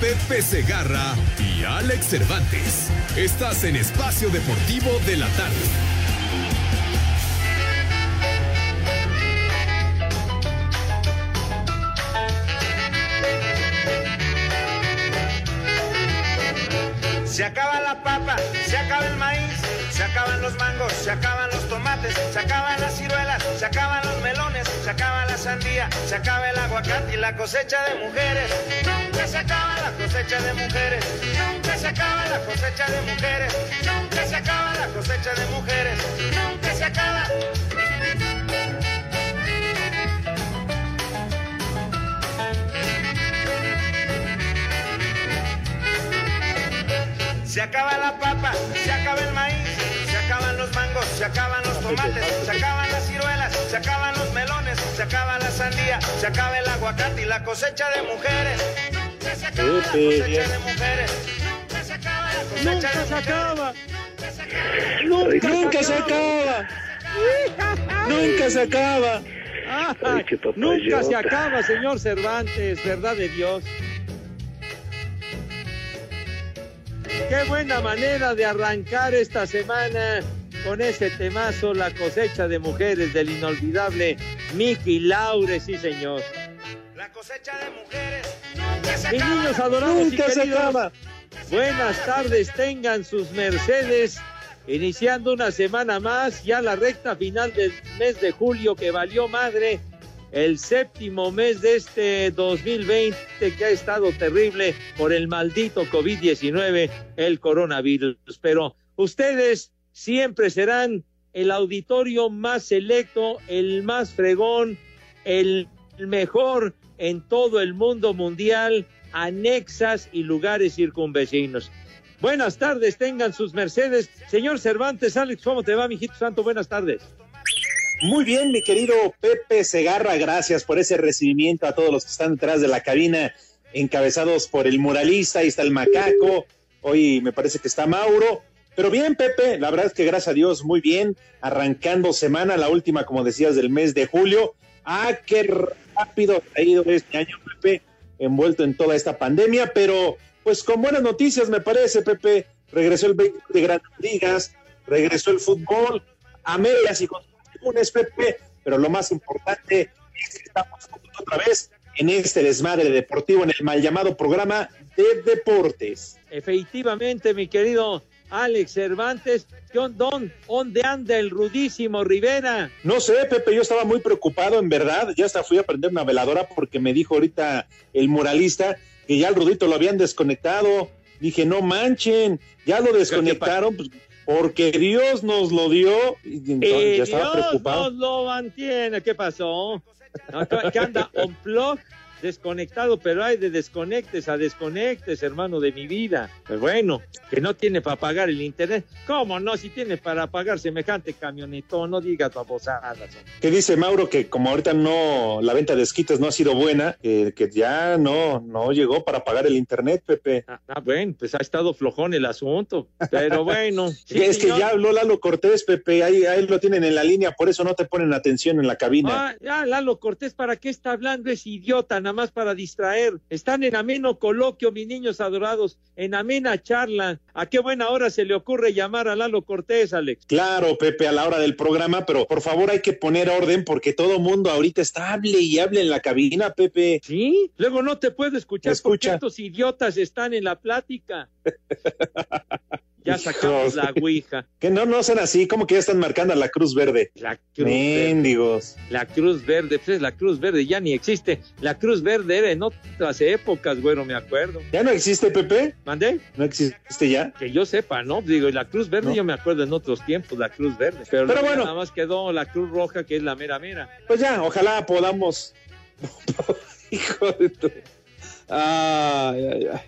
Pepe Segarra y Alex Cervantes. Estás en Espacio Deportivo de la Tarde. Se acaba la papa, se acaba el maíz, se acaban los mangos, se acaban los tomates, se acaban las ciruelas, se acaban los melones, se acaba la sandía, se acaba el aguacate y la cosecha de mujeres. Nunca se acaba la cosecha de mujeres, nunca se acaba la cosecha de mujeres, nunca se acaba la cosecha de mujeres, nunca se acaba. Se acaba la papa, se acaba el maíz, acaban los mangos, se acaban los tomates, se acaban las ciruelas, se acaban los melones, se acaba la sandía, se acaba el aguacate y la cosecha de mujeres. Nunca se acaba la cosecha de mujeres. Nunca se acaba la cosecha Nunca de se acaba. Nunca Nunca se acaba. Nunca se acaba. Ay, qué papayota. Nunca se acaba, señor Cervantes, verdad de Dios. Qué buena manera de arrancar esta semana con ese temazo, la cosecha de mujeres del inolvidable Mickey Laure, sí señor. La cosecha de mujeres. Nunca se Mis niños adorados Nunca y se acaba. buenas tardes, tengan sus mercedes, iniciando una semana más, ya la recta final del mes de julio que valió madre, el séptimo mes de este 2020 que ha estado terrible por el maldito COVID-19, el coronavirus. Pero ustedes siempre serán el auditorio más selecto, el más fregón, el mejor en todo el mundo mundial, anexas y lugares circunvecinos. Buenas tardes, tengan sus mercedes. Señor Cervantes, Alex, ¿cómo te va, mijito santo? Buenas tardes. Muy bien, mi querido Pepe Segarra, gracias por ese recibimiento a todos los que están detrás de la cabina, encabezados por el muralista, ahí está el macaco, hoy me parece que está Mauro, pero bien, Pepe, la verdad es que gracias a Dios, muy bien, arrancando semana, la última, como decías, del mes de julio. Ah, qué rápido ha ido este año, Pepe, envuelto en toda esta pandemia, pero pues con buenas noticias, me parece, Pepe, regresó el béisbol de grandes ligas, regresó el fútbol, a y con lunes, Pepe, pero lo más importante es que estamos juntos otra vez en este desmadre deportivo, en el mal llamado programa de deportes. Efectivamente, mi querido Alex Cervantes, John Don, ¿dónde anda el rudísimo Rivera? No sé, Pepe, yo estaba muy preocupado, en verdad, ya hasta fui a prender una veladora porque me dijo ahorita el muralista que ya el Rudito lo habían desconectado. Dije, no manchen, ya lo desconectaron, pues, porque Dios nos lo dio. Y entonces Eh, ya estaba Dios preocupado. nos lo mantiene. ¿Qué pasó? ¿Qué anda? On plug, desconectado, pero hay de desconectes a desconectes, hermano de mi vida. Pues bueno, que no tiene para pagar el internet. ¿Cómo no? Si tiene para pagar semejante camionetón, no diga tu abosada. que dice Mauro que como ahorita no, la venta de esquites no ha sido buena, eh, que ya no, no llegó para pagar el internet, Pepe. Ah, ah, bueno, pues ha estado flojón el asunto. Pero bueno. sí, es que señor. ya habló Lalo Cortés, Pepe, ahí, ahí lo tienen en la línea, por eso no te ponen atención en la cabina. Ah, ya, Lalo Cortés, ¿para qué está hablando ese idiota? Nada más para distraer. Están en ameno coloquio, mis niños adorados, en amena charla. ¿A qué buena hora se le ocurre llamar a Lalo Cortés, Alex? Claro, Pepe, a la hora del programa, pero por favor hay que poner orden porque todo mundo ahorita está hable y hable en la cabina, Pepe. Sí, luego no te puedo escuchar Escucha. porque estos idiotas están en la plática. Ya sacamos la ouija. Que no, no sean así, como que ya están marcando a la Cruz Verde. La cruz verde. Mendigos. La Cruz Verde, pues la Cruz Verde ya ni existe. La Cruz Verde era en otras épocas, güero, me acuerdo. ¿Ya no existe, Pepe? ¿Mandé? ¿No existe ya? Que yo sepa, ¿no? Digo, y la Cruz Verde No. yo me acuerdo en otros tiempos, la Cruz Verde. Pero, bueno. nada más quedó la Cruz Roja, que es la mera mera. Pues ya, ojalá podamos. Hijo de tu. Ay, ay, ay.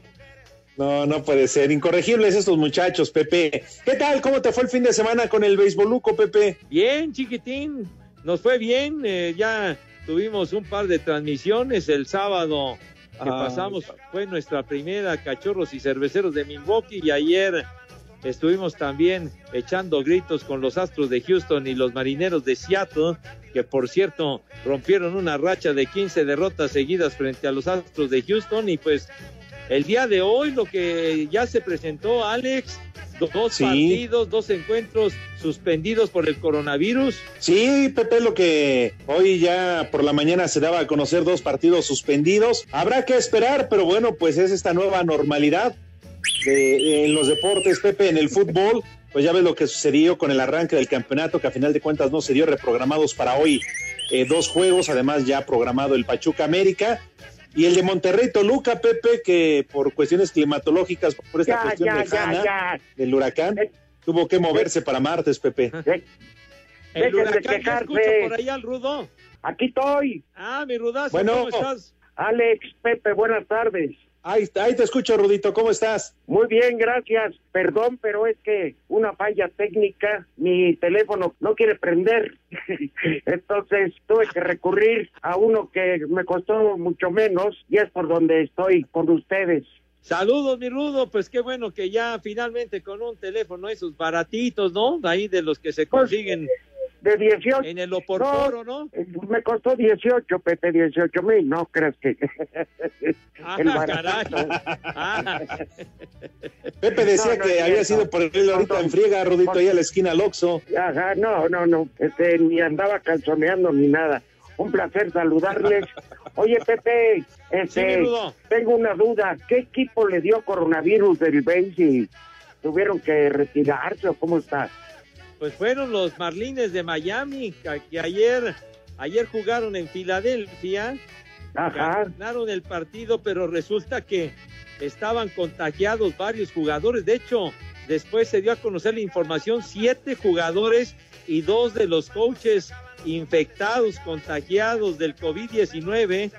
No, no puede ser. Incorregibles estos muchachos, Pepe. ¿Qué tal? ¿Cómo te fue el fin de semana con el beisboluco, Pepe? Bien, chiquitín, nos fue bien. eh, ya tuvimos un par de transmisiones el sábado que Ah, pasamos. Fue nuestra primera Cachorros y Cerveceros de Milwaukee y ayer estuvimos también echando gritos con los Astros de Houston y los Marineros de Seattle, que por cierto rompieron una racha de 15 derrotas seguidas frente a los Astros de Houston y pues el día de hoy lo que ya se presentó Alex, dos Sí. partidos, dos encuentros suspendidos por el coronavirus. Sí, Pepe, lo que hoy ya por la mañana se daba a conocer dos partidos suspendidos. Habrá que esperar, pero bueno, pues es esta nueva normalidad de- en los deportes, Pepe, en el fútbol. Pues ya ves lo que sucedió con el arranque del campeonato, que a final de cuentas no se dio reprogramados para hoy eh, dos juegos, además ya programado el Pachuca América. Y el de Monterrey Toluca, Pepe, que por cuestiones climatológicas, por esta Ya, cuestión ya, lejana ya, ya. del huracán, Eh. tuvo que moverse para martes, Pepe. De- El Dejen de huracán, escucho por ahí al Rudo. Aquí estoy, Ah, mi Rudazo, Bueno. ¿cómo estás? Alex, Pepe, buenas tardes. Ahí, ahí te escucho, Rudito, ¿cómo estás? Muy bien, gracias. Perdón, pero es que una falla técnica, mi teléfono no quiere prender. Entonces tuve que recurrir a uno que me costó mucho menos y es por donde estoy con ustedes. Saludos, mi Rudo, pues qué bueno que ya finalmente con un teléfono esos baratitos, ¿no? Ahí de los que se Pues, consiguen De 18, en el oportoro, ¿no? eh, me costó 18, Pepe, 18 mil, no crees que... Ah, El caray. barato. Ah, Pepe decía No, no que había sido por él ahorita en friega, Rudito, ahí a la esquina Loxo. Ajá, no, no, no, este, ni andaba calzoneando ni nada. Un placer saludarles. Oye, Pepe, este, tengo una duda. ¿Qué equipo le dio coronavirus del Benz y tuvieron que retirarse o cómo está? Pues fueron los Marlines de Miami que, ayer, ayer jugaron en Filadelfia. Ajá, Ganaron el partido, pero resulta que estaban contagiados varios jugadores. De hecho, después se dio a conocer la información, siete jugadores y dos de los coaches infectados, contagiados del COVID-19.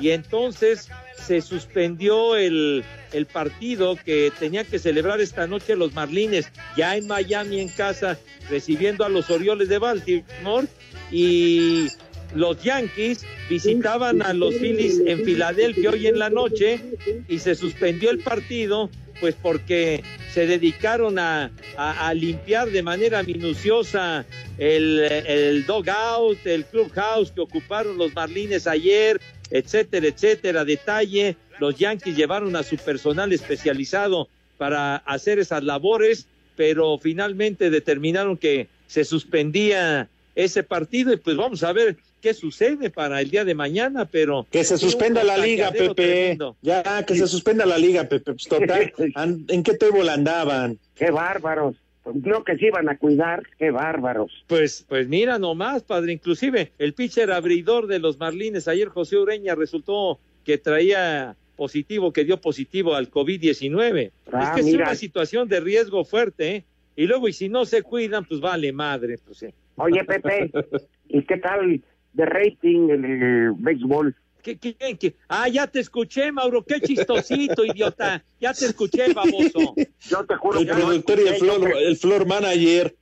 Y entonces se suspendió el, el partido que tenían que celebrar esta noche los Marlines, ya en Miami en casa, recibiendo a los Orioles de Baltimore. Y los Yankees visitaban a los Phillies en Filadelfia hoy en la noche y se suspendió el partido pues porque se dedicaron a, a- limpiar de manera minuciosa el, el dugout, el clubhouse que ocuparon los Marlines ayer, etcétera, etcétera, detalle. Los Yankees llevaron a su personal especializado para hacer esas labores, pero finalmente determinaron que se suspendía ese partido y pues vamos a ver qué sucede para el día de mañana, pero Que se suspenda la liga, Pepe. tremendo. Ya, que se suspenda la liga, Pepe. Pues total, ¿en qué table andaban? qué bárbaros. Pues no que se iban a cuidar, qué bárbaros. Pues, pues mira nomás, padre. Inclusive el pitcher abridor de los Marlines ayer, José Ureña, resultó que traía positivo, que dio positivo al COVID-19. Ah, es que es una situación de riesgo fuerte, ¿eh? Y luego, y si no se cuidan, pues vale madre, pues sí. Oye, Pepe, ¿y qué tal de rating en el béisbol? ¿Qué, qué, qué? Ah, ya te escuché, Mauro, qué chistosito, idiota. Ya te escuché, baboso. Yo te juro El que no productor y el escuché, yo floor, cre- el floor manager.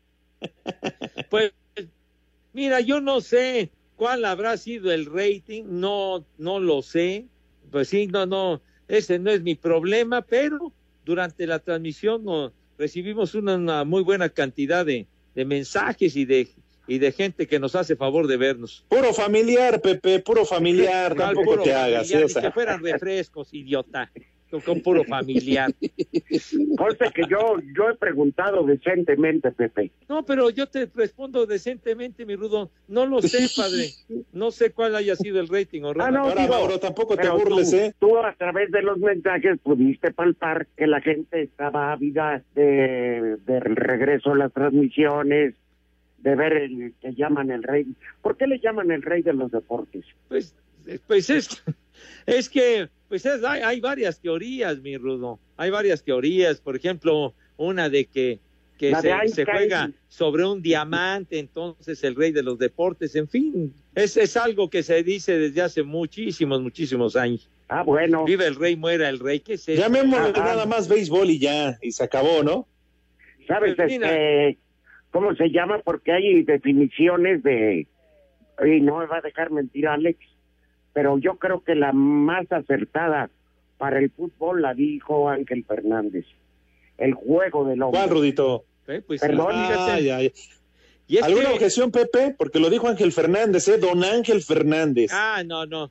Pues, mira, yo no sé cuál habrá sido el rating, no, no lo sé. Pues sí, no, no, ese no es mi problema, pero durante la transmisión no, recibimos una, una muy buena cantidad de, de mensajes y de y de gente que nos hace favor de vernos. Puro familiar, Pepe, puro familiar, tampoco te hagas. ¿eh? que fueran refrescos, idiota con, puro familiar. Cosa que yo, yo he preguntado decentemente, Pepe. No, pero yo te respondo decentemente, mi Rudo. No lo sé, padre. No sé cuál haya sido el rating. O ah, no, Ahora, tampoco te burles, ¿eh? Tú a través de los mensajes pudiste palpar que la gente estaba ávida de, del regreso a las transmisiones, de ver el que llaman el rey. ¿Por qué le llaman el rey de los deportes? Pues, pues es, es que pues hay, varias teorías, mi Rudo. Hay varias teorías. Por ejemplo, una de que, que se, juega sobre un diamante, entonces el rey de los deportes. En fin, es, es algo que se dice desde hace muchísimos, muchísimos años. Ah, bueno. Vive el rey, muera el rey. ¿Qué sé? Llamémosle nada más béisbol y ya, y se acabó, ¿no? ¿Sabes este, cómo se llama? Porque hay definiciones de... Y no me va a dejar mentir Alex pero yo creo que la más acertada para el fútbol la dijo Ángel Fernández. El juego del hombre. ¿Cuál, Rudito? Eh, pues, Perdón, ¿Y ¿Alguna objeción, Pepe? Porque lo dijo Ángel Fernández, ¿eh? Don Ángel Fernández. Ah, no, no.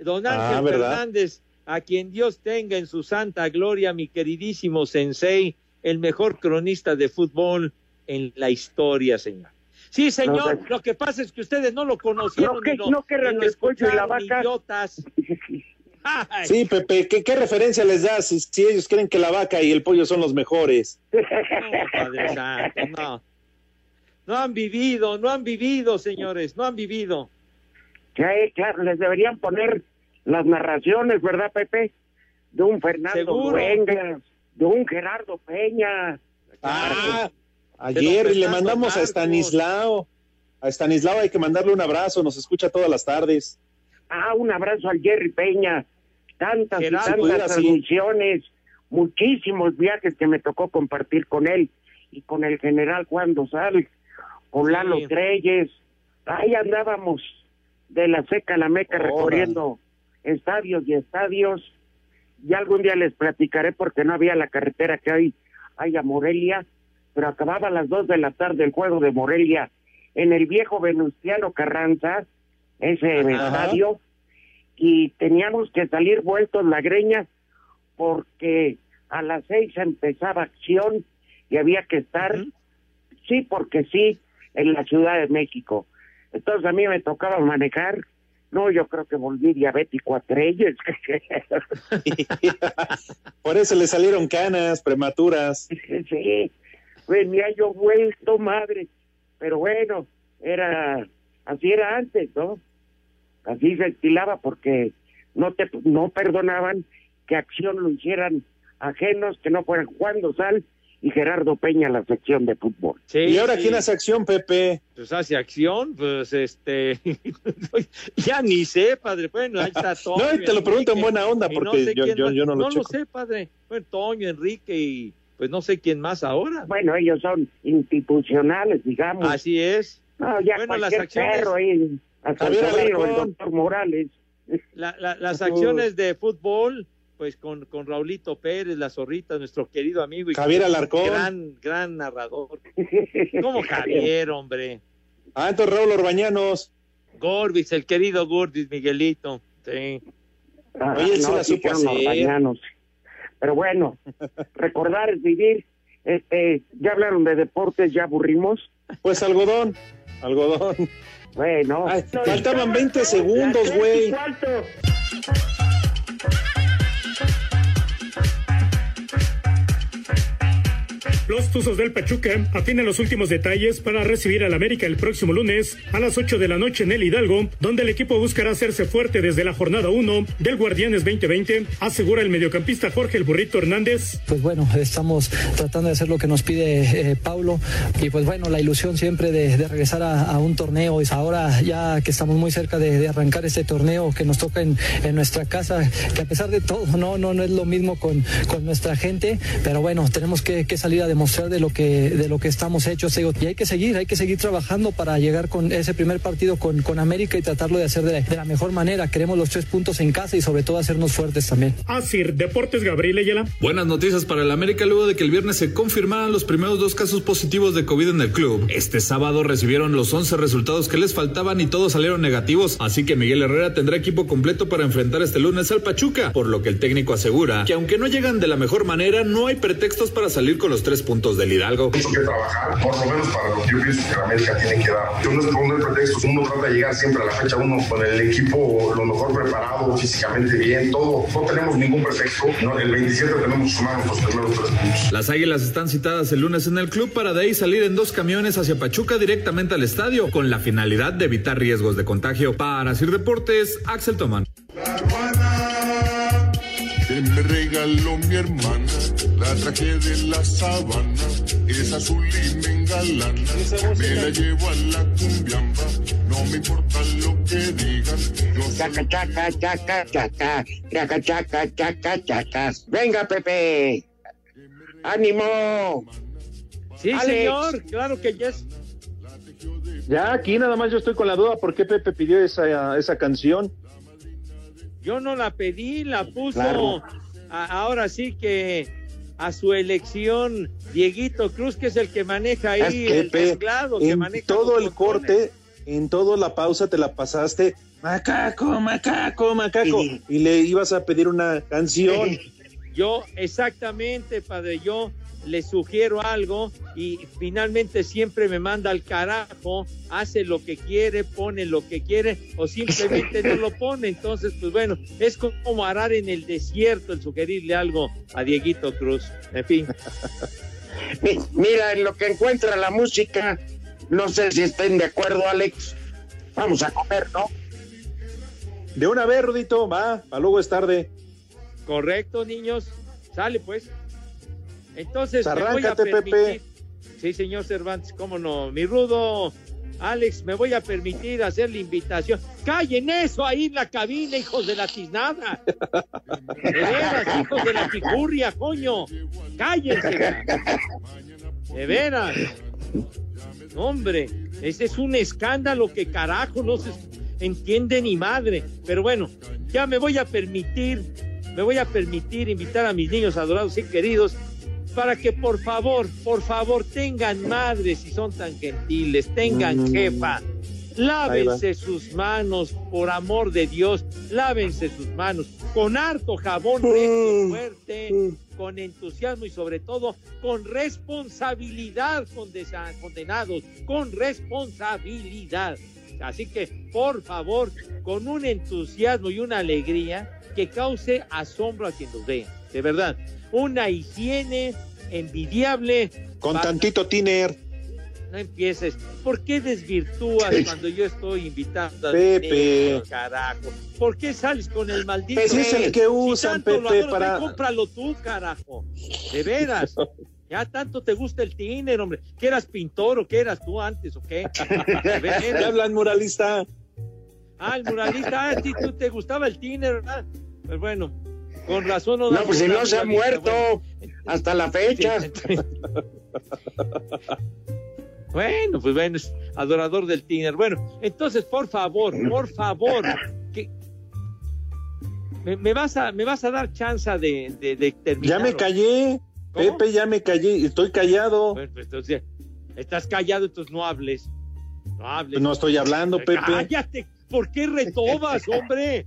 Don ah, Ángel Fernández, a quien Dios tenga en su santa gloria, mi queridísimo Sensei, el mejor cronista de fútbol en la historia, señor. Sí, señor, lo que pasa es que ustedes no lo conocieron. No, que, no, no y la vaca. Idiotas. Sí, Pepe, ¿qué, referencia les das si, si, ellos creen que la vaca y el pollo son los mejores? No, Padre Santo, no. No han vivido, no han vivido, señores, no han vivido. Claro, les deberían poner las narraciones, ¿verdad, Pepe? De un Fernando Duengas, de un Gerardo Peña. Ah, Ayer le mandamos a Estanislao. A Estanislao hay que mandarle un abrazo, nos escucha todas las tardes. Ah, un abrazo al Jerry Peña. Tantas y tantas transmisiones, muchísimos viajes que me tocó compartir con él y con el general Juan Dosal, con Lalo Treyes. Ahí andábamos de la seca a la meca recorriendo estadios y estadios. Y algún día les platicaré porque no había la carretera que hay, hay a Morelia pero acababa a las dos de la tarde el juego de Morelia en el viejo Venustiano Carranza, ese estadio, y teníamos que salir vueltos la greña porque a las seis empezaba acción y había que estar, sí, porque sí, en la Ciudad de México. Entonces a mí me tocaba manejar, no, yo creo que volví diabético a Treyes. Por eso le salieron canas prematuras. sí, venía yo vuelto madre, pero bueno, era, así era antes, ¿no? Así se estilaba porque no te, no perdonaban que acción lo hicieran ajenos que no fueran Juan Dosal y Gerardo Peña la sección de fútbol. ¿Y ahora quién hace acción, Pepe? Pues hace acción, pues este, ya ni sé, padre, bueno, ahí está Toño. no, te lo pregunto en buena onda porque yo, yo, yo, no lo No lo sé, padre, bueno, Toño, Enrique y pues no sé quién más ahora. Bueno, ellos son institucionales, digamos. Así es. No, ya bueno, las acciones... perro ahí, hasta el, el doctor Morales. las acciones de fútbol, pues con, con Raulito Pérez, la zorrita, nuestro querido amigo y Javier Alarcón. Gran, gran narrador. ¿Cómo Javier, hombre? Ah, entonces Raúl Orbañanos. Gorbis, el querido Gorbis, Miguelito. Sí. Ah, Oye, no, se la pero bueno, recordar es vivir. Este, ya hablaron de deportes, ya aburrimos. Pues algodón, algodón. Bueno, faltaban 20 segundos, güey. Los Tuzos del Pachuca afinan los últimos detalles para recibir al América el próximo lunes a las 8 de la noche en el Hidalgo, donde el equipo buscará hacerse fuerte desde la jornada 1 del Guardianes 2020, asegura el mediocampista Jorge el Burrito Hernández. Pues bueno, estamos tratando de hacer lo que nos pide eh, Paulo y pues bueno, la ilusión siempre de, regresar a, un torneo. Y ahora ya que estamos muy cerca de, arrancar este torneo que nos toca en, nuestra casa, que a pesar de todo no, no, no es lo mismo con, con nuestra gente, pero bueno, tenemos que salir a demostrar de lo que, de lo que estamos hechos. Y hay que seguir, hay que seguir trabajando para llegar con ese primer partido con, con América y tratarlo de hacer de, la mejor manera. Queremos los tres puntos en casa y sobre todo hacernos fuertes también. Así, Deportes Gabriel Ayala. Buenas noticias para el América luego de que el viernes se confirmaran los primeros dos casos positivos de COVID en el club. Este sábado recibieron los 11 resultados que les faltaban y todos salieron negativos, así que Miguel Herrera tendrá equipo completo para enfrentar este lunes al Pachuca, por lo que el técnico asegura que aunque no llegan de la mejor manera, no hay pretextos para salir con los tres puntos del Hidalgo. Mucho que trabajar, por lo menos para lo que yo pienso que la América tiene que dar. Yo no es por pretextos, uno trata de llegar siempre a la fecha uno con el equipo lo mejor preparado, físicamente bien, todo. No tenemos ningún pretexto, ¿no? el 27 tenemos que sumar los primeros tres puntos. Las Águilas están citadas el lunes en el club para de ahí salir en dos camiones hacia Pachuca directamente al estadio, con la finalidad de evitar riesgos de contagio. Para Sir Deportes, Axel Tomán. Que me regaló mi hermana, la traje de la sabana, es azul y me engalana, me la llevo a la cumbiamba, no me importa lo que digan. Yo chaca, chaca, chaca, chaca, chaca, chaca, chaca, chaca. Venga, Pepe. ¡Ánimo! Sí, señor, claro que yes. Ya, aquí nada más yo estoy con la duda por qué Pepe pidió esa, esa canción. Yo no la pedí, la puso ahora sí que a su elección Dieguito Cruz, que es el que maneja ahí el teclado, que maneja todo el corte, en toda la pausa te la pasaste, macaco, macaco, macaco, y le ibas a pedir una canción. Yo, exactamente, padre, yo le sugiero algo y finalmente siempre me manda al carajo, hace lo que quiere, pone lo que quiere o simplemente no lo pone. Entonces, pues bueno, es como arar en el desierto el sugerirle algo a Dieguito Cruz. En fin. Mira, en lo que encuentra la música, no sé si estén de acuerdo, Alex. Vamos a comer, ¿no? De una vez, Rudito, va, para luego es tarde. Correcto, niños. Sale pues. Entonces, me voy a permitir... Sí, señor Cervantes, cómo no. Mi rudo, Alex, me voy a permitir hacer la invitación. Callen eso ahí en la cabina, hijos de la tiznada. De veras, hijos de la ticurria, coño. Cállense. De veras. Hombre, ese es un escándalo que carajo no se entiende ni madre. Pero bueno, ya me voy a permitir, me voy a permitir invitar a mis niños adorados y queridos para que por favor, por favor, tengan madres si son tan gentiles, tengan mm. jefa. Lávense sus manos, por amor de Dios, lávense sus manos con harto jabón mm. fuerte, mm. con entusiasmo y sobre todo con responsabilidad, condenados, con responsabilidad. Así que, por favor, con un entusiasmo y una alegría que cause asombro a quien los vea, de verdad una higiene envidiable. Con tantito tiner. No empieces. ¿Por qué desvirtúas cuando yo estoy invitando a Pepe? carajo? ¿Por qué sales con el maldito? Ese es el que usan, Pepe, para. Cómpralo tú, carajo. De veras. Ya tanto te gusta el tiner, hombre. ¿Que eras pintor o qué eras tú antes o qué? ¿Qué hablan muralista? Ah, el muralista. Ah, sí, tú te gustaba el tiner, ¿verdad? Pues bueno, con razón no. No, pues si no se ha muerto hasta la fecha. bueno, pues bueno, es adorador del Tiner. Bueno, entonces, por favor, por favor, que me, vas a me vas a dar chance de, de, terminar. Ya me callé, Pepe, ya me callé, estoy callado. Bueno, pues, entonces, estás callado, entonces no hables. No hables. no estoy hablando, Pepe. Cállate, ¿por qué retobas, hombre?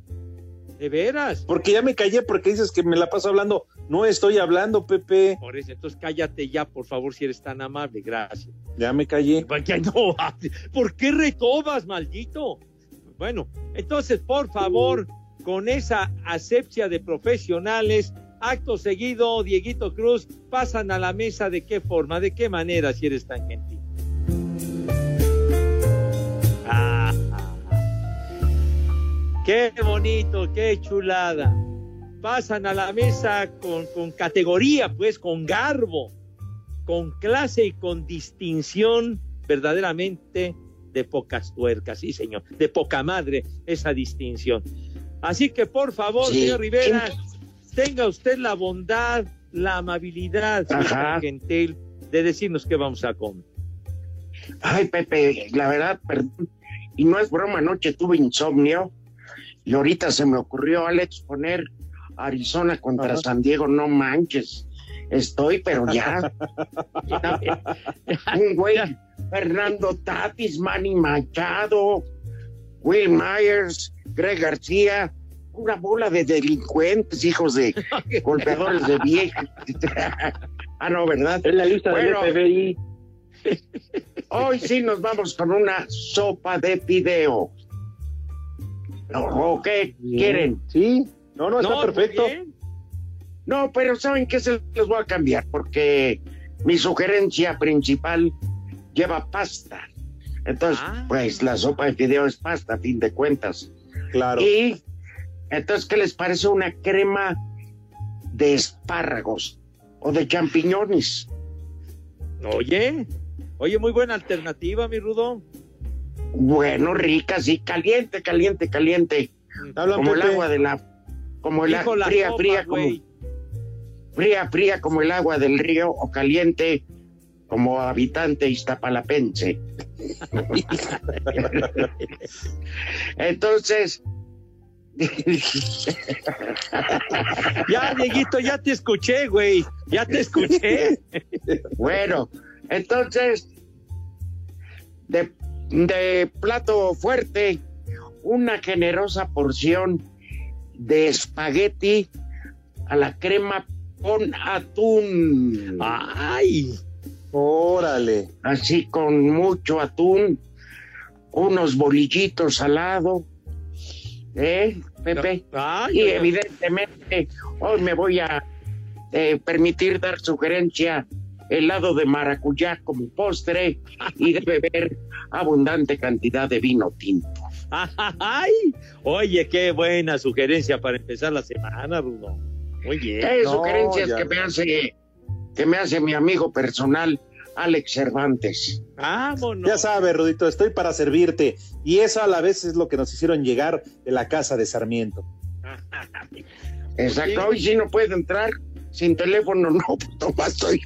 ¿De veras? Porque ya me callé, porque dices que me la paso hablando. No estoy hablando, Pepe. Por eso, entonces cállate ya, por favor, si eres tan amable. Gracias. Ya me callé. No, ¿Por qué retobas, maldito? Bueno, entonces, por favor, con esa asepsia de profesionales, acto seguido, Dieguito Cruz, pasan a la mesa de qué forma, de qué manera, si eres tan gentil. Qué bonito, qué chulada. Pasan a la mesa con, con categoría, pues, con garbo, con clase y con distinción verdaderamente de pocas tuercas, sí, señor, de poca madre esa distinción. Así que, por favor, señor Rivera, tenga usted la bondad, la amabilidad, señor gentil, de decirnos qué vamos a comer. Ay, Pepe, la verdad, perdón. Y no es broma, anoche tuve insomnio y ahorita se me ocurrió, Alex, poner Arizona contra San Diego, no manches. Estoy, pero ya. Un güey, Fernando Tatis, Manny Machado, Will Myers, Greg García, una bola de delincuentes, hijos de golpeadores de viejas. ah, no, ¿verdad? Es la lista Bueno, del FBI. Hoy sí nos vamos con una sopa de fideo. ¿O qué quieren? Sí, no, no, está No, perfecto. bien. No, pero ¿saben qué se les voy a cambiar? Porque mi sugerencia principal lleva pasta. Entonces, Ah. pues la sopa de fideo es pasta, a fin de cuentas. Claro. Y entonces, ¿qué les parece una crema de espárragos o de champiñones? Oye, oye, muy buena alternativa, mi Rudo. Bueno, rica, sí, caliente, caliente, caliente. Como el agua de la, como el la fría, fría, como, fría, fría como el agua del río o caliente como habitante iztapalapense. Entonces, Ya, Dieguito, ya te escuché, güey. Ya te escuché. bueno, entonces, de, de plato fuerte, una generosa porción de espagueti a la crema con atún. Ay, Órale. así con mucho atún, unos bolillitos al lado, ¿eh, Pepe? ay, Y evidentemente hoy me voy a eh, permitir dar sugerencia helado de maracuyá como postre y de beber abundante cantidad de vino tinto. ay. Oye, qué buena sugerencia para empezar la semana, Rudo. Muy bien. ¿Qué no, sugerencias que no. me hace que me hace mi amigo personal Alex Cervantes? Vámonos. Ya sabes, Rudito, estoy para servirte. Y eso a la vez es lo que nos hicieron llegar de la casa de Sarmiento. Exacto, hoy sí no puedo entrar sin teléfono, no, nomás estoy,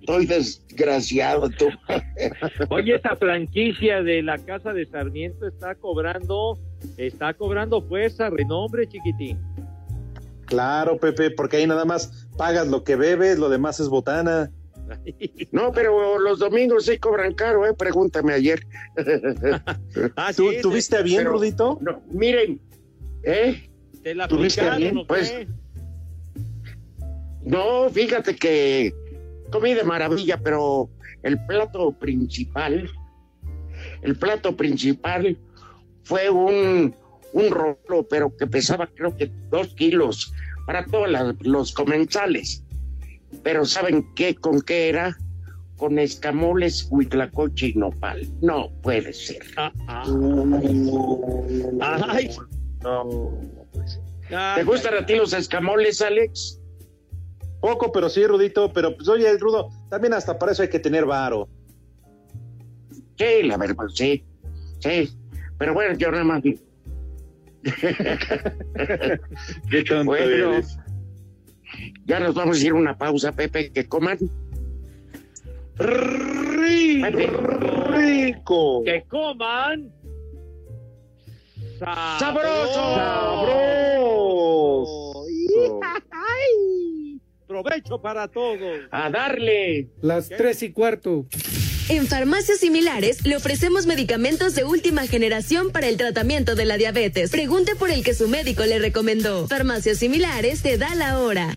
estoy desgraciado tú. Oye, esta franquicia de la casa de Sarmiento está cobrando, está cobrando fuerza, renombre, chiquitín. Claro, Pepe, porque ahí nada más pagas lo que bebes, lo demás es botana. No, pero los domingos sí cobran caro, ¿eh? Pregúntame ayer. Ah, ¿Tú, sí, ¿Tuviste a bien, pero- Rudito? No, miren, ¿eh? te, la ¿tuviste bien? ¿o Pues? No, fíjate que comí de maravilla, pero el plato principal, el plato principal fue un, un rolo, pero que pesaba creo que dos kilos para todos los comensales. Pero ¿saben qué? ¿Con qué era? Con escamoles, huitlacoche y nopal. No puede ser. Ah, ah. Ay, No. ay, ¿Te gustan a ti los escamoles, Alex? Poco, pero sí, Rudito. Pero pues oye, Rudo, también hasta para eso hay que tener varo. Sí, la verdad, sí. Sí. Pero bueno, yo nada más. Qué tonto Bueno, eres. ya nos vamos a ir a una pausa, Pepe, que coman. Pepe, Rico. que coman. ¡Sabroso! Sabroso. ¡Ay! Provecho para todos. a darle. Las tres y cuarto. En farmacias similares le ofrecemos medicamentos de última generación para el tratamiento de la diabetes. Pregunte por el que su médico le recomendó. Farmacias similares te da la hora.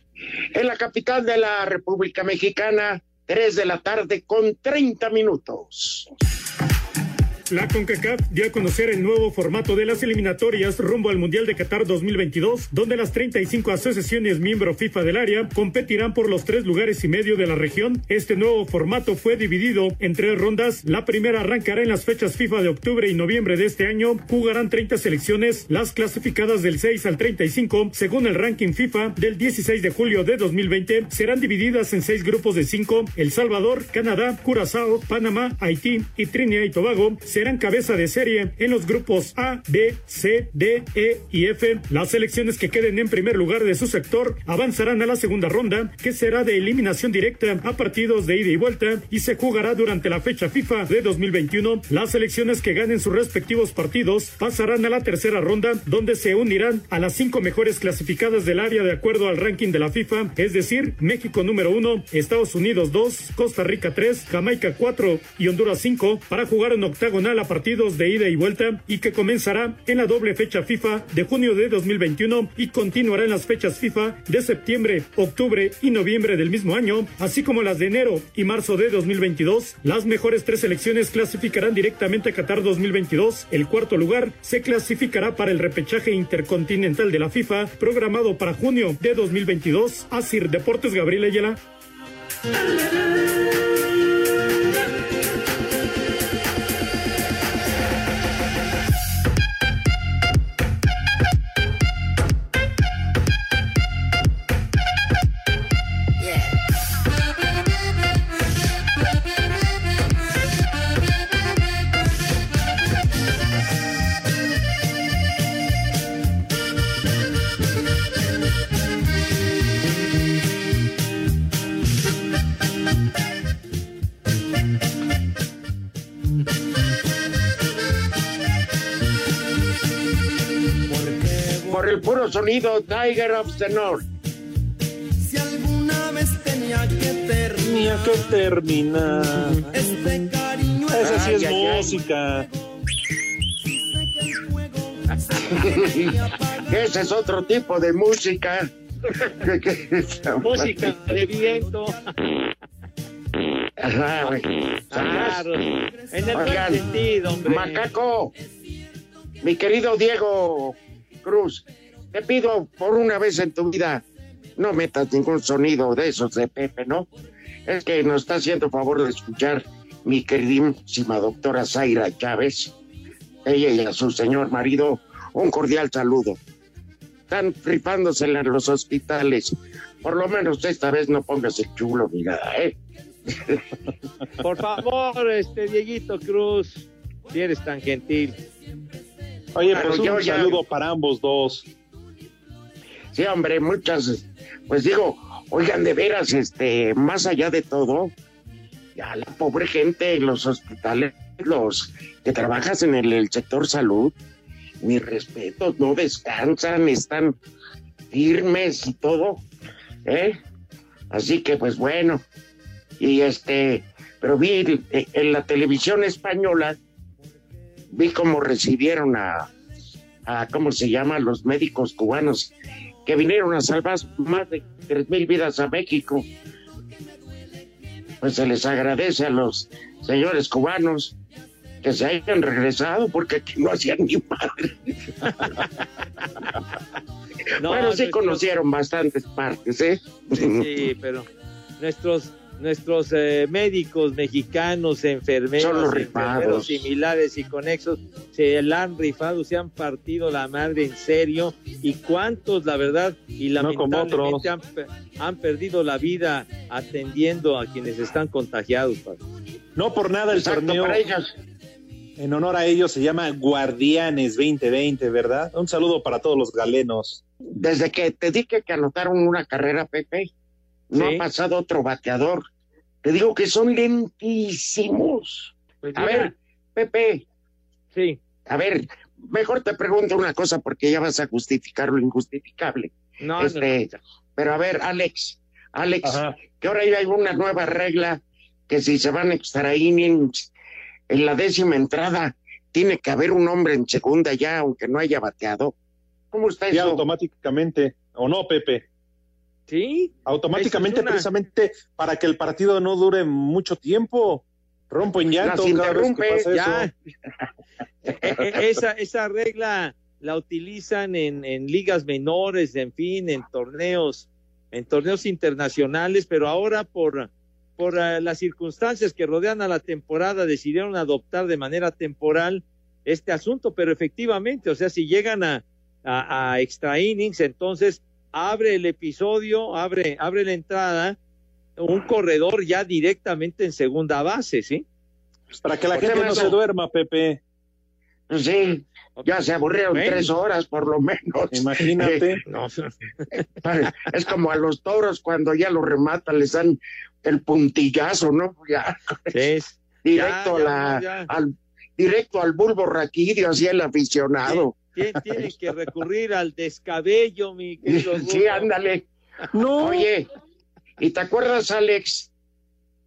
En la capital de la República Mexicana, 3 de la tarde con 30 minutos. La CONCACAF dio a conocer el nuevo formato de las eliminatorias rumbo al Mundial de Qatar 2022, donde las 35 asociaciones miembro FIFA del área competirán por los tres lugares y medio de la región. Este nuevo formato fue dividido en tres rondas. La primera arrancará en las fechas FIFA de octubre y noviembre de este año. Jugarán 30 selecciones, las clasificadas del 6 al 35, según el ranking FIFA del 16 de julio de 2020, serán divididas en seis grupos de cinco. El Salvador, Canadá, Curazao, Panamá, Haití y Trinidad y Tobago serán cabeza de serie en los grupos A, B, C, D, E y F. Las selecciones que queden en primer lugar de su sector avanzarán a la segunda ronda, que será de eliminación directa a partidos de ida y vuelta y se jugará durante la fecha FIFA de 2021. Las selecciones que ganen sus respectivos partidos pasarán a la tercera ronda, donde se unirán a las cinco mejores clasificadas del área de acuerdo al ranking de la FIFA, es decir, México número uno, Estados Unidos dos, Costa Rica tres, Jamaica cuatro y Honduras cinco, para jugar en octagonal a partidos de ida y vuelta y que comenzará en la doble fecha FIFA de junio de 2021 y continuará en las fechas FIFA de septiembre, octubre y noviembre del mismo año, así como las de enero y marzo de 2022. Las mejores tres selecciones clasificarán directamente a Qatar 2022. El cuarto lugar se clasificará para el repechaje intercontinental de la FIFA, programado para junio de 2022. Asir Deportes Gabriel Ayala. Sonido Tiger of the North. Si alguna vez tenía que terminar, Tenía que terminar. este cariño Esa sí es Ay, ay, ay. música. Ese es otro tipo de música. Música de viento. Ajá, güey. Claro. En el buen sentido, hombre. Macaco, mi querido Diego Cruz, te pido por una vez en tu vida, no metas ningún sonido de esos de Pepe, ¿no? Es que nos está haciendo favor de escuchar mi queridísima doctora Zaira Chávez, ella y a su señor marido, un cordial saludo. Están rifándosela en los hospitales. Por lo menos esta vez no pongas el chulo, mira, ¿eh? Por favor, este Dieguito Cruz, si eres tan gentil. Oye, pues un saludo para ambos dos. Sí, hombre, muchas, pues digo, oigan, de veras, este, más allá de todo, ya la pobre gente en los hospitales, los que trabajas en el, sector salud, mis respetos, no descansan, están firmes y todo, ¿eh? Así que, pues bueno, y este, pero vi eh, en la televisión española, vi cómo recibieron a, a, ¿cómo se llama?, los médicos cubanos que vinieron a salvar más de tres mil vidas a México. Pues se les agradece a los señores cubanos que se hayan regresado porque aquí no hacían ni madre. No, bueno, sí conocieron bastantes partes, ¿eh? Sí, pero nuestros nuestros eh, médicos mexicanos, enfermeros, enfermeros similares y conexos, se la han rifado, se han partido la madre en serio. ¿Y cuántos, la verdad? Y No lamentablemente han, pe- han perdido la vida atendiendo a quienes están contagiados. padre. No por nada el Exacto, torneo para ellos. en honor a ellos se llama Guardianes 2020, ¿verdad? Un saludo para todos los galenos. Desde que te dije que anotaron una carrera, Pepe, no Sí. ha pasado otro bateador. Te digo que son lentísimos. Pues A ver, Pepe, sí, a ver, mejor te pregunto una cosa porque ya vas a justificar lo injustificable. no, no, Este, Pero a ver, Alex, Alex, Ajá. que ahora hay una nueva regla que si se van extra innings en la décima entrada, tiene que haber un hombre en segunda ya, aunque no haya bateado. ¿Cómo está Ya eso? automáticamente, ¿o no, Pepe? Sí, Automáticamente, Esa es una- precisamente para que el partido no dure mucho tiempo. Rompo en llanto Las interrumpe, pasa ya. eso. E- e- esa, esa regla la utilizan en, en ligas menores, en fin, en torneos, en torneos internacionales, pero ahora por, por eh, las circunstancias que rodean a la temporada decidieron adoptar de manera temporal este asunto, pero efectivamente, o sea, si llegan a, a, a extra innings, entonces abre el episodio, abre, abre la entrada, un corredor ya directamente en segunda base, ¿sí? Para que la gente no se duerma, Pepe. Pues Sí, ya se aburrieron tres horas por lo menos. Imagínate. No, Es como a los toros cuando ya los rematan, les dan el puntillazo, ¿no? Ya, sí, directo, ya, a la, ya. Al, directo al bulbo raquídeo, así el aficionado. tienen que recurrir al descabello, mi querido. Sí, ándale. No. Oye, ¿y te acuerdas, Alex,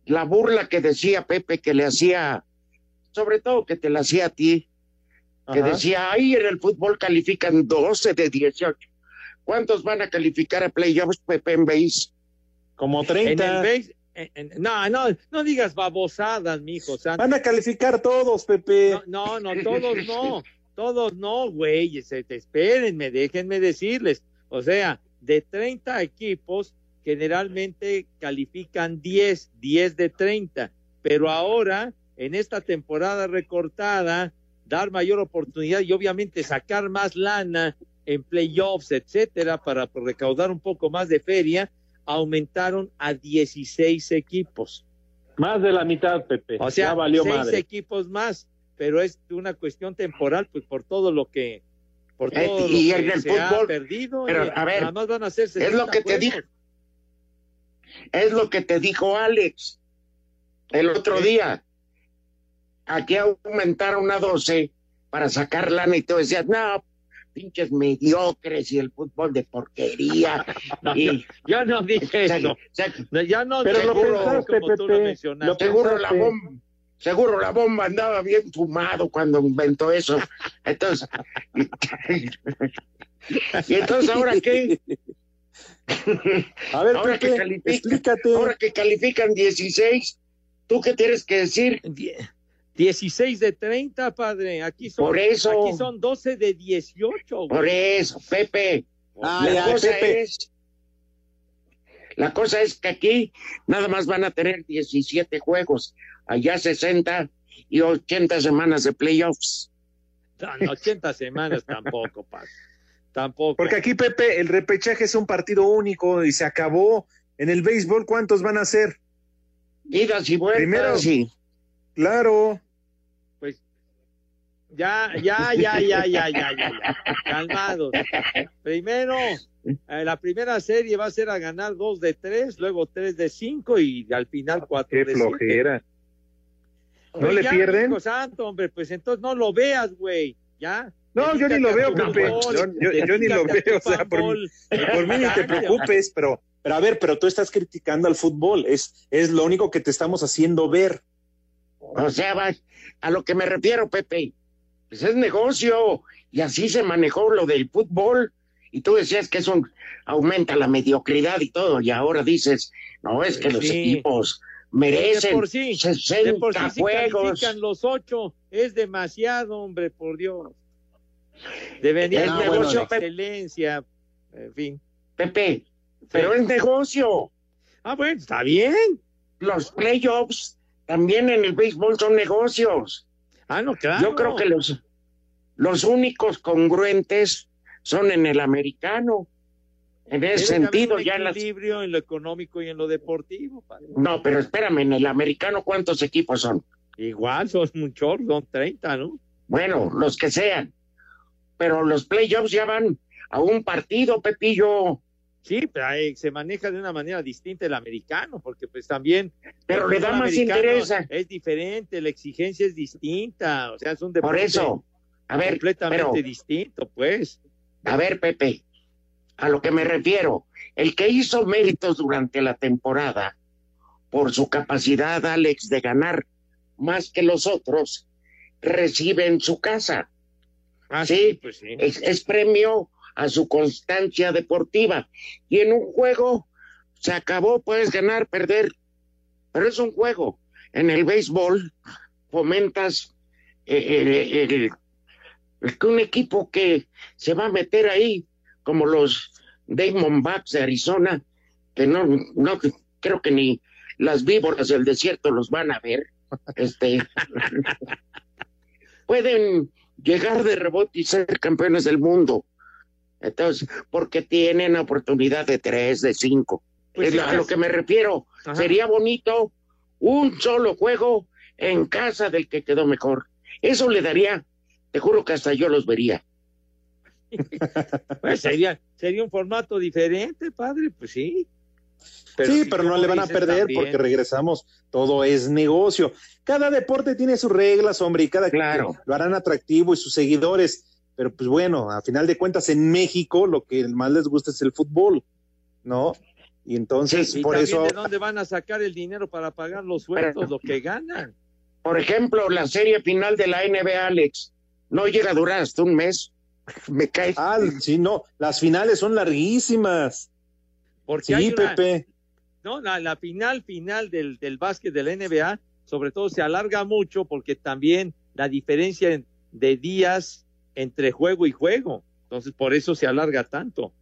la burla que decía Pepe que le hacía, sobre todo que te la hacía a ti, que Ajá. decía, ahí en el fútbol califican 12 de 18. ¿Cuántos van a calificar a playoffs, Pepe, en base? Como En 30. el base- en- en- no, no, no digas babosadas, mijo. santo. Van a calificar todos, Pepe. No, no, no, todos no, todos no, güey, se te espérenme, déjenme decirles. O sea, de 30 equipos, generalmente califican 10, 10 de 30, pero ahora, en esta temporada recortada, dar mayor oportunidad y obviamente sacar más lana en playoffs, etcétera, para recaudar un poco más de feria, aumentaron a 16 equipos. Más de la mitad, Pepe. O sea, ya valió seis madre. equipos más, pero es una cuestión temporal, pues por todo lo que, por Eh, todo y lo en que el se ha fútbol, perdido. pero, y a ver, nada más van a ser es lo 60 que te digo. Es lo que te dijo Alex el otro día. Aquí aumentaron a 12 para sacar lana y tú decías, no, pinches mediocres y el fútbol de porquería. y, Yo no dije eso. se- No, Ya no Pero lo pensaste, como tú lo Pepe, seguro la bomba, seguro la bomba andaba bien fumado cuando inventó eso. Entonces, y entonces ahora qué? A ver, ahora que explícate. ahora que califican 16, ¿tú qué tienes que decir? Die- 16 de 30, padre. Aquí son, Por eso. aquí son 12 de 18. güey. Por eso, Pepe. Ay, la ay, cosa Pepe. es, la cosa es que aquí nada más van a tener 17 juegos, allá 60 y 80 semanas de playoffs. No, no, 80 semanas tampoco, padre. Tampoco. Porque aquí, Pepe, el repechaje es un partido único y se acabó. En el béisbol, ¿cuántos van a ser? Idas y vueltas. Primero, y- Claro. Pues ya, ya, ya, ya, ya, ya, ya, ya. Calmados. Primero, eh, la primera serie va a ser a ganar dos de tres, luego tres de cinco y al final cuatro Qué de siete. ¿No Pues le ya, pierden? hijo santo, hombre, pues entonces no lo veas, güey. Ya. No, yo ni lo veo, Pepe. Yo- yo- yo ni lo veo, o sea, por. Por mí ni te preocupes, pero Pero a ver, pero tú estás criticando al fútbol. Es, es lo único que te estamos haciendo ver. O sea, va, a lo que me refiero, Pepe, pues es negocio y así se manejó lo del fútbol. Y tú decías que eso aumenta la mediocridad y todo, y ahora dices, no, es que los Sí. De merecen por sí, 60 de por sí si juegos. los ocho, es demasiado, hombre, por Dios. Debería Es ser negocio, una Pepe. excelencia, en fin. Pepe, pero es negocio. Ah, bueno, está bien. Los playoffs también en el béisbol son negocios. Ah, no, claro. Yo creo que los, los únicos congruentes son en el americano. En ese sentido, ya en las equilibrio en lo económico y en lo deportivo. padre. No, pero espérame, en el americano, ¿cuántos equipos son? Igual, son chorro, son 30, ¿no? Bueno, los que sean. Pero los playoffs ya van a un partido, Pepillo. Sí, pero ahí se maneja de una manera distinta el americano, porque pues también... Pero le da más interés. Es diferente, la exigencia es distinta, o sea, es un deporte Por eso, a ver, completamente pero- distinto, pues. A ver, Pepe, a lo que me refiero, el que hizo méritos durante la temporada por su capacidad, Alex, de ganar más que los otros, recibe en su casa. Ah, sí, pues sí. Es, es premio a su constancia deportiva. Y en un juego se acabó, puedes ganar, perder, pero es un juego. En el béisbol fomentas eh, el- el- el que un equipo que se va a meter ahí, como los Diamondbacks de Arizona, que no, no creo que ni las víboras del desierto los van a ver, este, pueden llegar de rebote y ser campeones del mundo. Entonces, porque tienen oportunidad de tres, de cinco. Pues es sí, a lo que me refiero. Ajá. Sería bonito un solo juego en casa del que quedó mejor. Eso le daría, te juro que hasta yo los vería. Pues sería, sería un formato diferente, padre, pues sí. sí, si pero no le van a perder también. porque regresamos, todo es negocio. Cada deporte tiene sus reglas, hombre, y cada Claro. lo harán atractivo y sus seguidores. Pero pues bueno, a final de cuentas en México lo que más les gusta es el fútbol, ¿no? Y entonces Y por eso de dónde van a sacar el dinero para pagar los sueldos, lo que ganan. Por ejemplo, la serie final de la NBA, Alex, no llega a durar hasta un mes. Me cae. Ah, sí, no, las finales son larguísimas. Porque Sí, hay una- Pepe. No, la, la final final del, del básquet de la NBA, sobre todo se alarga mucho porque también la diferencia en- de días entre juego y juego. Entonces, por eso se alarga tanto.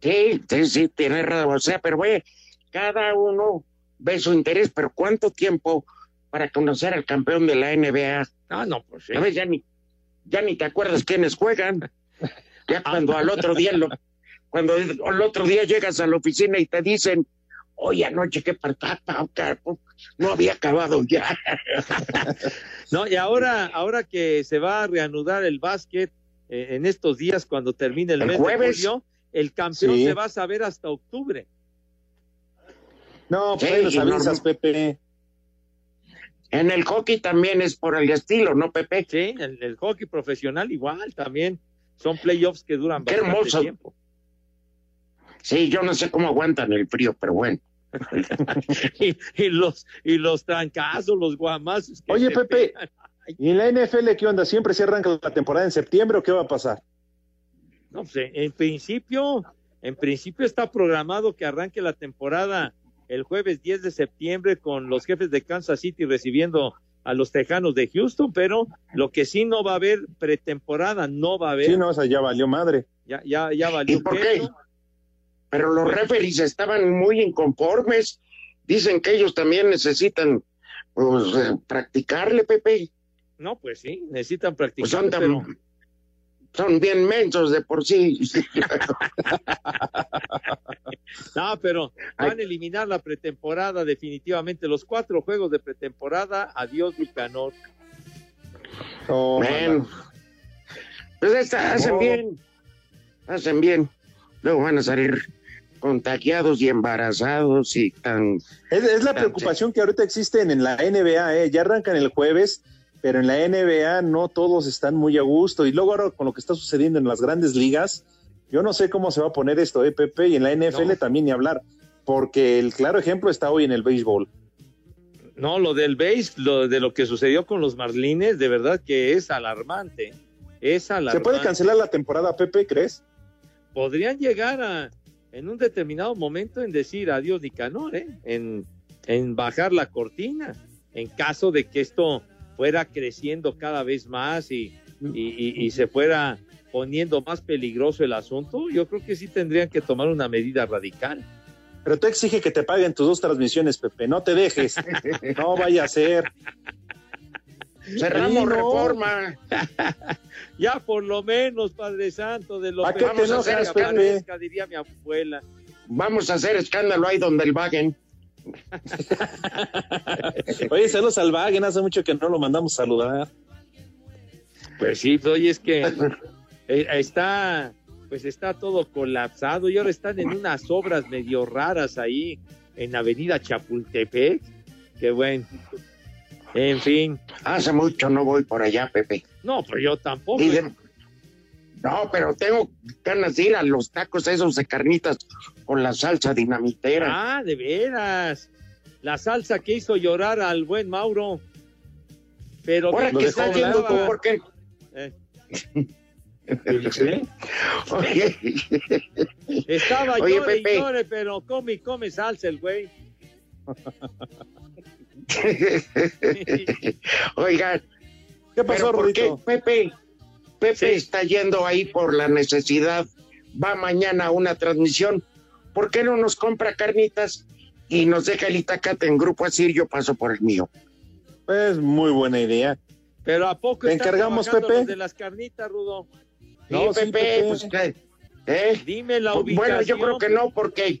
Sí, sí, sí, tiene razón. O sea, pero güey, cada uno ve su interés, pero ¿cuánto tiempo para conocer al campeón de la NBA? Ah, no, pues sí. A ver, ya ni, ya ni te acuerdas quiénes juegan. Ya cuando al otro día lo, cuando al otro día llegas a la oficina y te dicen, oye, anoche qué partido, no había acabado ya. No, y ahora, ahora que se va a reanudar el básquet eh, en estos días cuando termine el, El mes jueves. de julio, el campeón Sí. se va a saber hasta octubre. No, pues Sí, ahí nos avisas, Pepe. En el hockey también es por el estilo, ¿no, Pepe? Sí, el, el hockey profesional igual también. Son playoffs que duran Qué bastante hermoso. tiempo. Sí, yo no sé cómo aguantan el frío, pero bueno. y, y los y los trancazos, los guamazos. que Oye, Pepe, pegan. ¿y en la NFL qué onda? ¿Siempre se arranca la temporada en septiembre o qué va a pasar? No, pues, en- en principio, en principio está programado que arranque la temporada el jueves 10 de septiembre con los jefes de Kansas City recibiendo a los Tejanos de Houston, pero lo que sí no va a haber pretemporada, no va a haber. Sí, no, o sea, ya valió madre. Ya, ya, ya valió ¿Y por qué? Pero los referees estaban muy inconformes. Dicen que ellos también necesitan pues, eh, practicarle, Pepe. No, pues sí, necesitan Pues practicar, son, tan- pero son bien mensos de por sí. no, pero van a eliminar la pretemporada definitivamente. Los cuatro juegos de pretemporada, adiós Lucanor. Oh, Bueno, pues esta- hacen Oh. bien, hacen bien. Luego van a salir contagiados y embarazados y tan... Es, es la preocupación que ahorita existe en, en la NBA, ¿eh? ya arrancan el jueves, pero en la NBA no todos están muy a gusto. Y luego ahora con lo que está sucediendo en las grandes ligas, yo no sé cómo se va a poner esto, ¿eh, Pepe? Y en la NFL No. también ni hablar, porque el claro ejemplo está hoy en el béisbol. No, lo del base, lo de lo que sucedió con los Marlines, de verdad que es alarmante. Es alarmante. ¿Se puede cancelar la temporada, Pepe, crees? Podrían llegar a, en un determinado momento, en decir adiós Nicanor, ¿eh? en, en bajar la cortina, en caso de que esto fuera creciendo cada vez más y, y, y- y se fuera poniendo más peligroso el asunto, yo creo que sí tendrían que tomar una medida radical. Pero tú exige que te paguen tus dos transmisiones, Pepe, no te dejes. no vaya a ser. Cerramos no. reforma. Ya por lo menos, Padre Santo, de lo ¿A que vamos a hacer aparezca, diría mi abuela. Vamos a hacer escándalo ahí donde el vaguen. Oye, saludos al Wagen, hace mucho que no lo mandamos saludar. Pues sí, pues, oye, es que eh, está, pues está todo colapsado y ahora están en unas obras medio raras ahí en Avenida Chapultepec. Qué bueno. En fin. Hace mucho no voy por allá, Pepe. No, pues yo tampoco. No, pero tengo ganas de ir a los tacos esos de carnitas con la salsa dinamitera. Ah, de veras. La salsa que hizo llorar al buen Mauro. Pero Ahora que está yendo, llamaba. ¿por qué? Eh, Oye, Estaba Oye, llore y Pepe. llore, pero come y come salsa el güey. Oigan, ¿Qué pasó, ¿por qué? Pepe? Pepe Sí. está yendo ahí por la necesidad. Va mañana a una transmisión. ¿Por qué no nos compra carnitas y nos deja el itacate en grupo así? Yo paso por el mío. Es muy buena idea. Pero ¿a poco ¿Te encargamos, Pepe? de las carnitas, Rudo? Sí, No, sí, Pepe, Pepe. pues, ¿qué? ¿Eh? Dime la ubicación. Bueno, yo creo que no, porque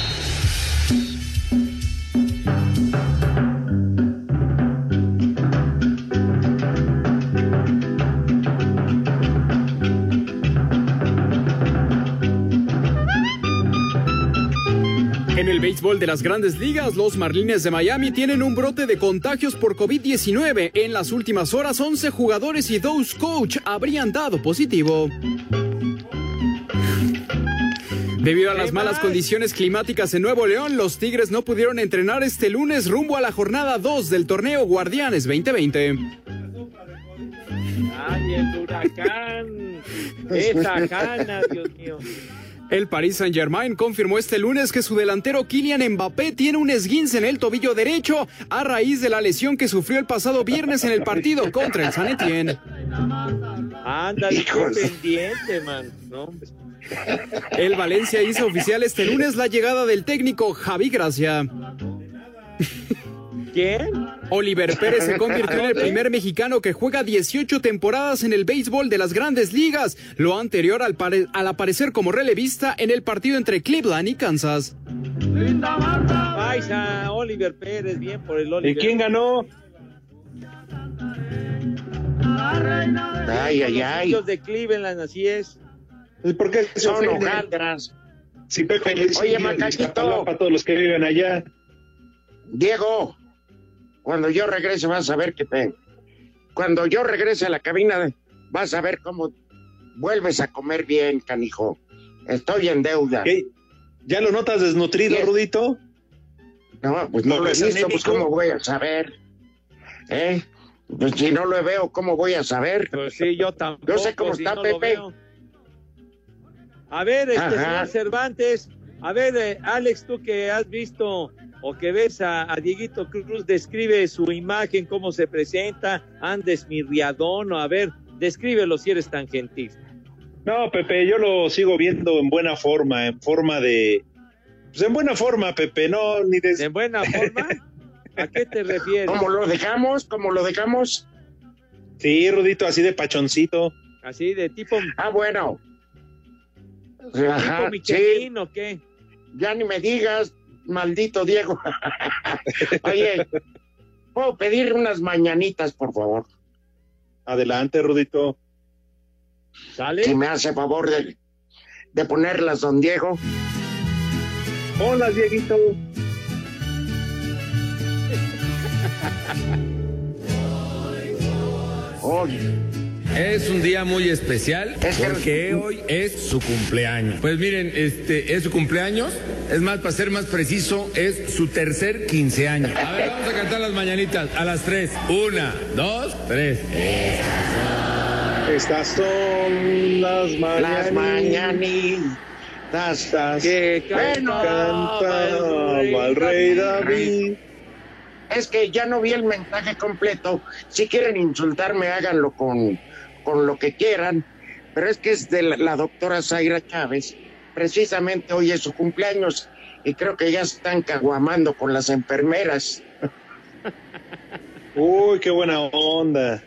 Béisbol de las grandes ligas, los Marlines de Miami tienen un brote de contagios por COVID-19. En las últimas horas, 11 jugadores y dos coach habrían dado positivo. Debido a las malas condiciones climáticas en Nuevo León, los Tigres no pudieron entrenar este lunes rumbo a la jornada 2 del torneo Guardianes 2020. Ay, el huracán. Esa Dios mío. El Paris Saint-Germain confirmó este lunes que su delantero Kylian Mbappé tiene un esguince en el tobillo derecho a raíz de la lesión que sufrió el pasado viernes en el partido contra el San Etienne. Anda, pendiente, man. No. El Valencia hizo oficial este lunes la llegada del técnico Javi Gracia. ¿Quién? Oliver Pérez se convirtió en el primer mexicano que juega 18 temporadas en el béisbol de las grandes ligas, lo anterior al, pare- al aparecer como relevista en el partido entre Cleveland y Kansas. Paisa, Oliver Pérez, bien por el Oliver. ¿Y quién ganó? Ay, ay, ay. Los de Cleveland, así es. ¿Y ¿Por qué se Son ofenden? hojaldras. Si Pepe Oye, Macachito. Iztapalapa a todos los que viven allá. Diego, cuando yo regrese vas a ver que te... Cuando yo regrese a la cabina vas a ver cómo vuelves a comer bien, canijo. Estoy en deuda. ¿Qué? ¿Ya lo notas desnutrido, ¿Qué? Rudito? No, pues no ¿Lo lo he visto, pues cómo voy a saber. ¿Eh? Pues si no lo veo, ¿cómo voy a saber? Pues sí, yo tampoco. Yo sé cómo si está no Pepe. A ver, este Ajá. señor Cervantes, a ver, eh, Alex, tú que has visto o que ves a, a Dieguito Cruz, describe su imagen, cómo se presenta, andes mi riadón, o a ver, descríbelo si eres tan gentil. No, Pepe, yo lo sigo viendo en buena forma, en forma de... Pues en buena forma, Pepe, no, ni de... ¿En buena forma? ¿A qué te refieres? ¿Cómo lo dejamos? ¿Cómo lo dejamos? Sí, Rudito, así de pachoncito. Así de tipo, Ah, bueno. Ajá, tipo sí, Michelin o qué? ya ni me digas, maldito Diego. Oye, ¿puedo pedir unas mañanitas, por favor? Adelante, Rudito. ¿Sale? Si me hace favor de, de ponerlas, don Diego. Hola, Dieguito. Oye, Es un día muy especial Es que- porque hoy es su cumpleaños. Pues miren, este es su cumpleaños. Es más, para ser más preciso, es su tercer quince años. A ver, vamos a cantar las mañanitas a las tres. Una, dos, tres. Estas son las mañanitas. las mañanitas. Que Bueno, Cantaba el rey David. Es que ya no vi el mensaje completo. Si quieren insultarme, háganlo con, con lo que quieran. Pero es que es de la, la doctora Zaira Chávez. Precisamente hoy es su cumpleaños y creo que ya están caguamando con las enfermeras. Uy, qué buena onda.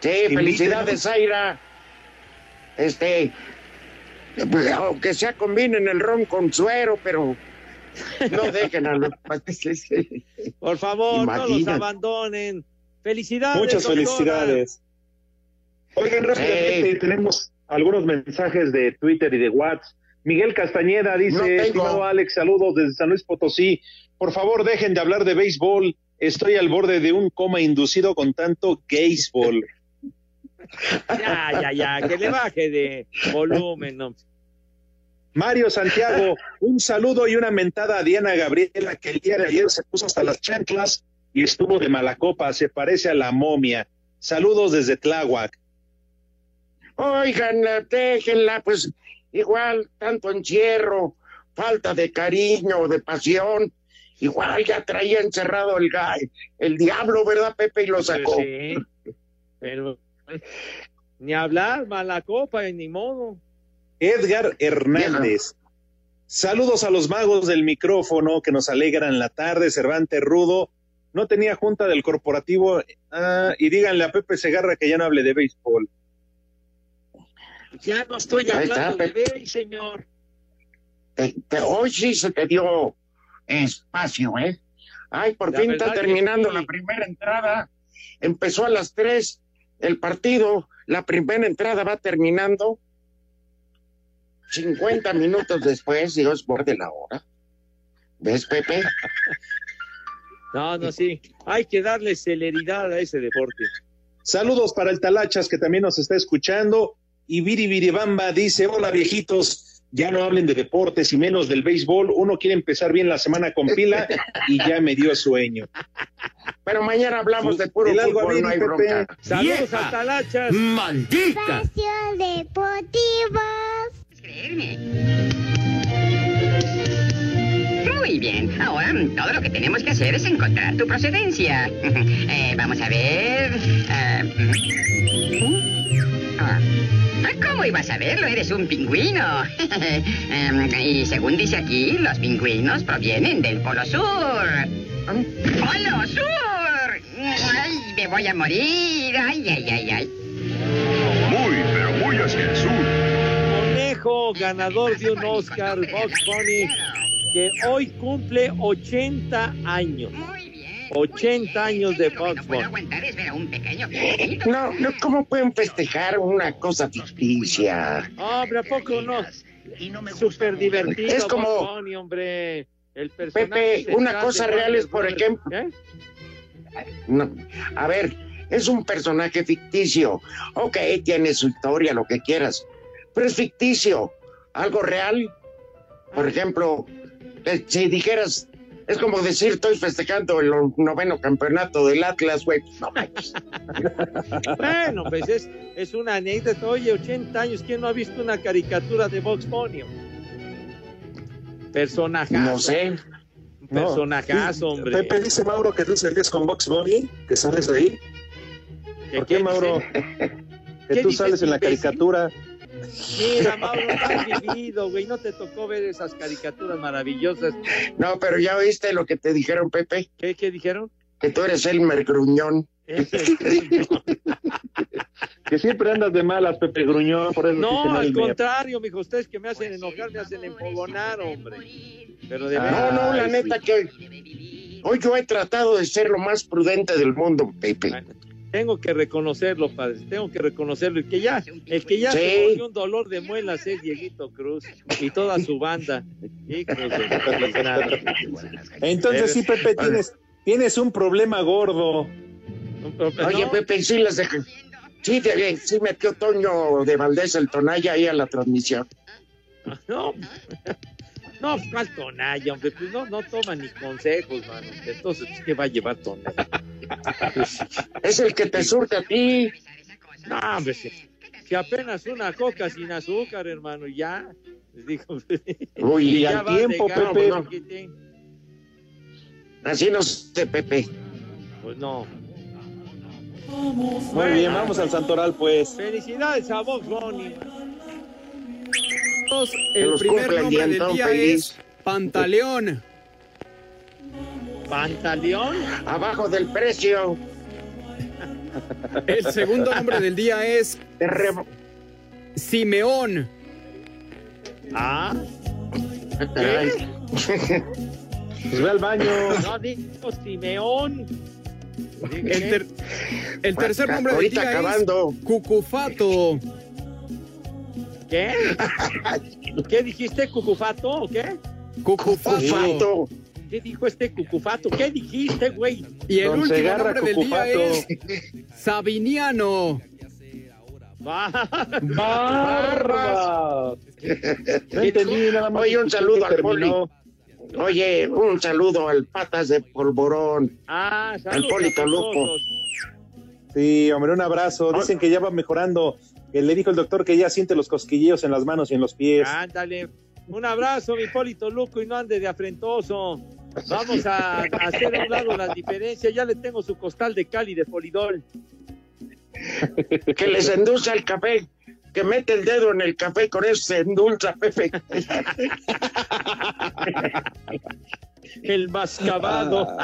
Sí, felicidades, Zaira. Este, pues, aunque sea combinen el ron con suero, pero no dejen a los Por favor, no los abandonen. Felicidades. Muchas doctora. felicidades. Oigan, rápidamente, Sí. tenemos algunos mensajes de Twitter y de WhatsApp. Miguel Castañeda dice, No estimado Alex, saludos desde San Luis Potosí. Por favor, dejen de hablar de béisbol. Estoy al borde de un coma inducido con tanto béisbol. Ya, ya, ya, que le baje de volumen. No. Mario Santiago, un saludo y una mentada a Diana Gabriela, que el día de ayer se puso hasta las chanclas y estuvo de mala copa, se parece a la momia. Saludos desde Tláhuac. Oigan, déjenla, pues igual tanto encierro, falta de cariño, de pasión. Igual ya traía encerrado el gay, el diablo, ¿verdad, Pepe? Y lo sacó. Sí, pero Ni hablar, mala copa, ni modo. Edgar Hernández. Saludos a los magos del micrófono que nos alegran la tarde. Cervantes Rudo. No tenía junta del corporativo. Ah, y díganle a Pepe Segarra que ya no hable de béisbol. Ya no estoy hablando de señor. Te- te- hoy sí se te dio espacio, ¿eh? Ay, por La fin está terminando sí. la primera entrada. Empezó a las tres el partido. La primera entrada va terminando 50 minutos después, Dios borde la hora. ¿Ves, Pepe? No, no, sí. Hay que darle celeridad a ese deporte. Saludos para el Talachas que también nos está escuchando. Y Viri Viribamba dice, hola viejitos, ya no hablen de deportes y menos del béisbol. Uno quiere empezar bien la semana con pila y ya me dio sueño. Pero mañana hablamos de puro fútbol, Viri, no hay Pepe. bronca. Saludos a Talachas. ¡Maldita! Espacio Deportivo. Muy bien, ahora todo lo que tenemos que hacer es encontrar tu procedencia. Eh, vamos a ver. ah, Ah, ¿Cómo ibas a verlo? Eres un pingüino. Em, y según dice aquí, los pingüinos provienen del Polo Sur. ¡Polo Sur! ¡Ay, me voy a morir! ¡Ay, ay, ay, ay! Muy, pero muy hacia el sur. Conejo, ganador de un Oscar, Box Bunny, que hoy cumple 80 años. 80 años de pequeño No, no, ¿cómo pueden festejar una cosa ficticia? Hombre, ¿a poco no? Súper divertido. Es como- hombre. El Pepe, una cosa real es, por ejemplo. ¿Eh? No, a ver, es un personaje ficticio. Ok, tiene su historia, lo que quieras. Pero es ficticio. Algo real. Por ejemplo, eh, si dijeras, es como decir, estoy festejando el noveno campeonato del Atlas, güey. No manches. Bueno, pues es, es una anécdota. Oye, 80 años, ¿quién no ha visto una caricatura de Box Bunny? Personajazo. No sé. Personajazo, hombre. Pepe dice Mauro que tú salías con Box Bunny, que sales de ahí. ¿Por qué, Mauro? Que ¿Qué tú sales en la imbécil? caricatura. Mira, Mauro, no has vivido, güey. No te tocó ver esas caricaturas maravillosas. No, pero ya oíste lo que te dijeron, Pepe. ¿Qué, qué dijeron? Que tú eres el mergruñón. Que siempre andas de malas, Pepe Gruñón, por eso No, al contrario, mijo, ustedes que me hacen enojar, me hacen empogonar, hombre. Pero de No, verdad. no, la neta que hoy yo he tratado de ser lo más prudente del mundo, Pepe. Tengo que reconocerlo, padre. Tengo que reconocerlo. El que ya, el que ya Sí. se volvió un dolor de muelas es Dieguito Cruz y toda su banda. Entonces sí, Pepe, tienes, tienes un problema gordo. Oye, no. Pepe, sí las dejé. Sí, de- sí metió Toño de Valdés el Tonaya ahí a la transmisión. No, no, ¿cuál tonalla, hombre? Pues no, no toma ni consejos, mano. Entonces, ¿qué va a llevar tonalla? Es el que te surte a ti. No, hombre, si, si apenas una coca sin azúcar, hermano, ya. Les digo, Uy, y ya al tiempo, Pepe. chiquitín. Así no sé, Pepe. Pues no. Muy bien, vamos al Santoral, pues. Felicidades a Box Bunny. El primer nombre del día feliz. es Pantaleón. ¿Pantaleón? Abajo del precio. El segundo nombre del día es Simeón. Ah, Ay. Pues ve al baño. no digo Simeón. El, ter- el tercer nombre del día acabando. es Cucufato. ¿Qué? ¿Qué dijiste, cucufato o qué? Cucufato. Fato. ¿Qué dijo este cucufato? ¿Qué dijiste, güey? Y el Don último Segarra nombre del día Cucufato. es Sabiniano. ¡Barba! No entendí nada más. Oye, un saludo al terminó. Oye, un saludo al Patas de Polvorón. Ah, Al saludos Polito a Luco. todos. Sí, hombre, un abrazo. Dicen que ya va mejorando. Que le dijo el doctor que ya siente los cosquilleos en las manos y en los pies. Ándale. Un abrazo, mi Polito Luco, y no ande de afrentoso. Vamos a, a hacer a un lado las diferencias. Ya le tengo su costal de Cali de Polidol. que les endulza el café, que mete el dedo en el café con eso se endulza, Pepe. El mascabado.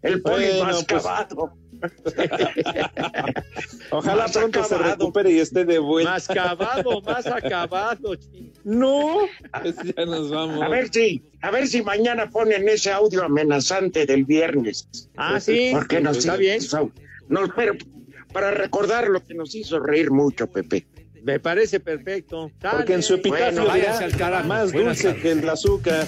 el poli Bueno, mascabado. Ojalá Más pronto se recupere y esté de vuelta. Más acabado, más acabado. ching. No, pues ya nos vamos. A ver si, a ver si mañana ponen ese audio amenazante del viernes. Ah, sí, Porque nos está hizo- bien. nos- pero para recordar lo que nos hizo reír mucho, Pepe. Me parece perfecto. Porque en su epitafio Bueno, dirá váyanse al carajo. más dulce que el azúcar.